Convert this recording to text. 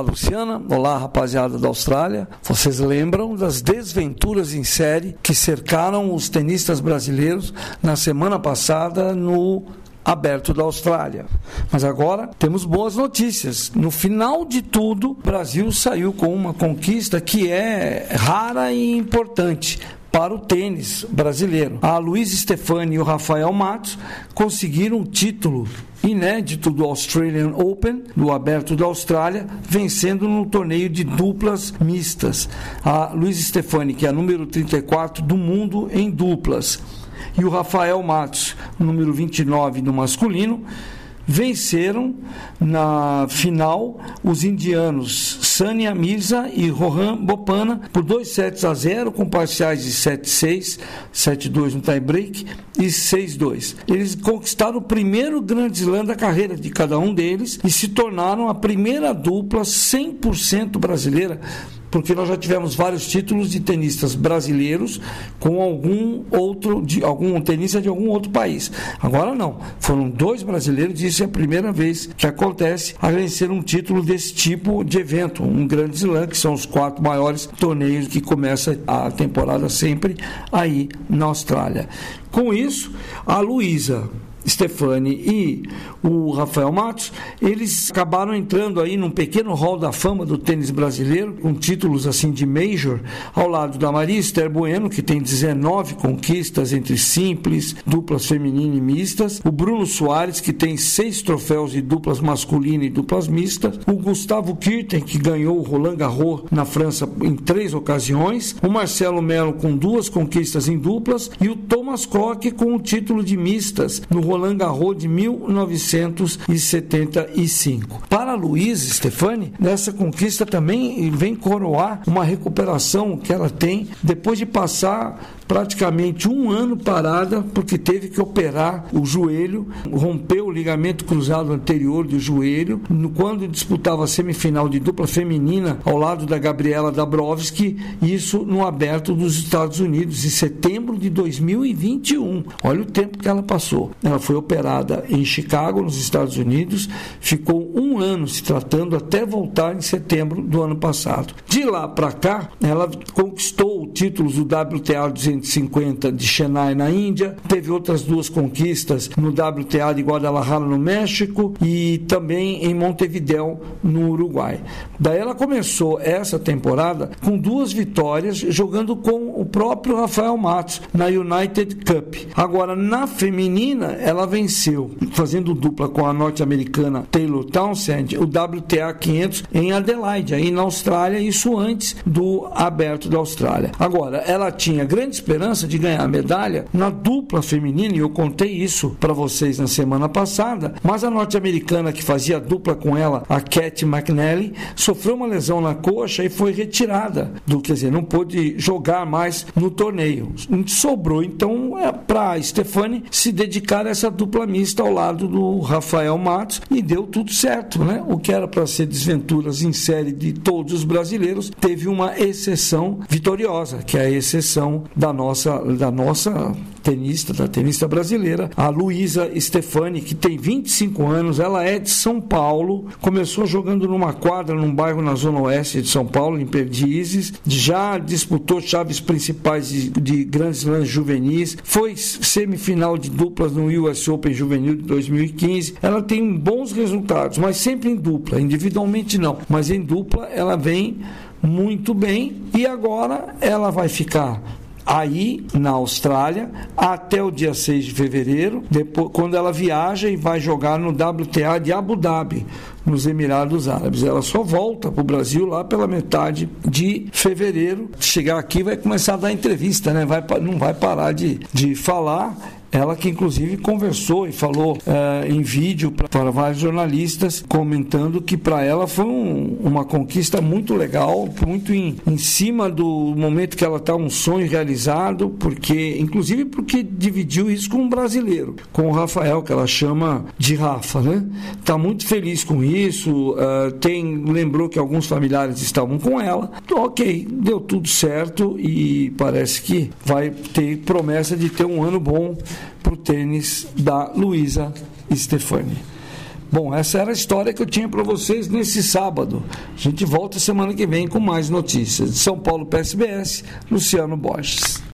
Olá, Luciana. Olá, rapaziada da Austrália. Vocês lembram das desventuras em série que cercaram os tenistas brasileiros na semana passada no aberto da Austrália. Mas agora temos boas notícias. No final de tudo, o Brasil saiu com uma conquista que é rara e importante para o tênis brasileiro. A Luiz Stefani e o Rafael Matos conseguiram o título inédito do Australian Open, do Aberto da Austrália, vencendo no torneio de duplas mistas. A Luiz Stefani, que é a número 34 do mundo em duplas, e o Rafael Matos, número 29 no masculino, venceram na final os indianos Sania Mirza e Rohan Bopana por 2 sets a 0 com parciais de 7-6, 7-2 no tie-break e 6-2. Eles conquistaram o primeiro grande slam da carreira de cada um deles e se tornaram a primeira dupla 100% brasileira porque nós já tivemos vários títulos de tenistas brasileiros com algum outro, de algum tenista de algum outro país. Agora não, foram dois brasileiros e isso é a primeira vez que acontece a vencer um título desse tipo de evento, um grande slam, que são os quatro maiores torneios que começa a temporada sempre aí na Austrália. Com isso, a Luísa Stefani e o Rafael Matos, eles acabaram entrando aí num pequeno hall da fama do tênis brasileiro, com títulos assim de major, ao lado da Maria Esther Bueno, que tem 19 conquistas entre simples, duplas feminina e mistas, o Bruno Soares, que tem seis troféus de duplas masculina e duplas mistas, o Gustavo Kirten, que ganhou o Roland Garros na França em três ocasiões, o Marcelo Melo com duas conquistas em duplas e o Thomas Koch com o título de mistas no Roland Garros de 1975. Para Luiz Stefani, nessa conquista também vem coroar uma recuperação que ela tem depois de passar praticamente um ano parada porque teve que operar o joelho, rompeu o ligamento cruzado anterior do joelho, quando disputava a semifinal de dupla feminina ao lado da Gabriela Dabrowski, isso no aberto dos Estados Unidos, em setembro de 2021. Olha o tempo que ela passou. Ela foi operada em Chicago, nos Estados Unidos, ficou um ano se tratando até voltar em setembro do ano passado. De lá para cá, ela conquistou títulos do WTA 250 de Chennai na Índia, teve outras duas conquistas no WTA de Guadalajara no México e também em Montevideo no Uruguai. Daí ela começou essa temporada com duas vitórias jogando com o próprio Rafael Matos na United Cup. Agora na feminina ela venceu fazendo dupla com a norte-americana Taylor Townsend o WTA 500 em Adelaide, aí na Austrália, isso antes do aberto da Austrália. Agora, ela tinha grande esperança de ganhar a medalha na dupla feminina, e eu contei isso para vocês na semana passada, mas a norte-americana que fazia dupla com ela, a Cat McNally, sofreu uma lesão na coxa e foi retirada do, quer dizer, não pôde jogar mais no torneio. Sobrou então é, para Stefani se dedicar a essa dupla mista ao lado do Rafael Matos e deu tudo certo, né? O que era para ser desventuras em série de todos os brasileiros teve uma exceção vitoriosa, que é a exceção da nossa, da nossa tenista, da tenista brasileira, a Luísa Stefani, que tem 25 anos, ela é de São Paulo, começou jogando numa quadra num bairro na zona oeste de São Paulo, em Perdizes, já disputou chaves principais de, de grandes lãs juvenis, foi semifinal de duplas no US Open Juvenil de 2015. Ela tem bons resultados, mas sempre em dupla, individualmente não, mas em dupla ela vem muito bem e agora ela vai ficar aí na Austrália até o dia 6 de fevereiro, depois, quando ela viaja e vai jogar no WTA de Abu Dhabi, nos Emirados Árabes. Ela só volta para o Brasil lá pela metade de fevereiro. Chegar aqui vai começar a dar entrevista, né? Vai, não vai parar de, de falar ela que inclusive conversou e falou uh, em vídeo para vários jornalistas, comentando que para ela foi um, uma conquista muito legal, muito em, em cima do momento que ela está um sonho realizado, porque inclusive porque dividiu isso com um brasileiro, com o Rafael, que ela chama de Rafa, né? Está muito feliz com isso, uh, tem lembrou que alguns familiares estavam com ela. Então, ok, deu tudo certo e parece que vai ter promessa de ter um ano bom para o tênis da Luísa Stefani. Bom, essa era a história que eu tinha para vocês nesse sábado. A gente volta semana que vem com mais notícias. De São Paulo PSBS, Luciano Borges.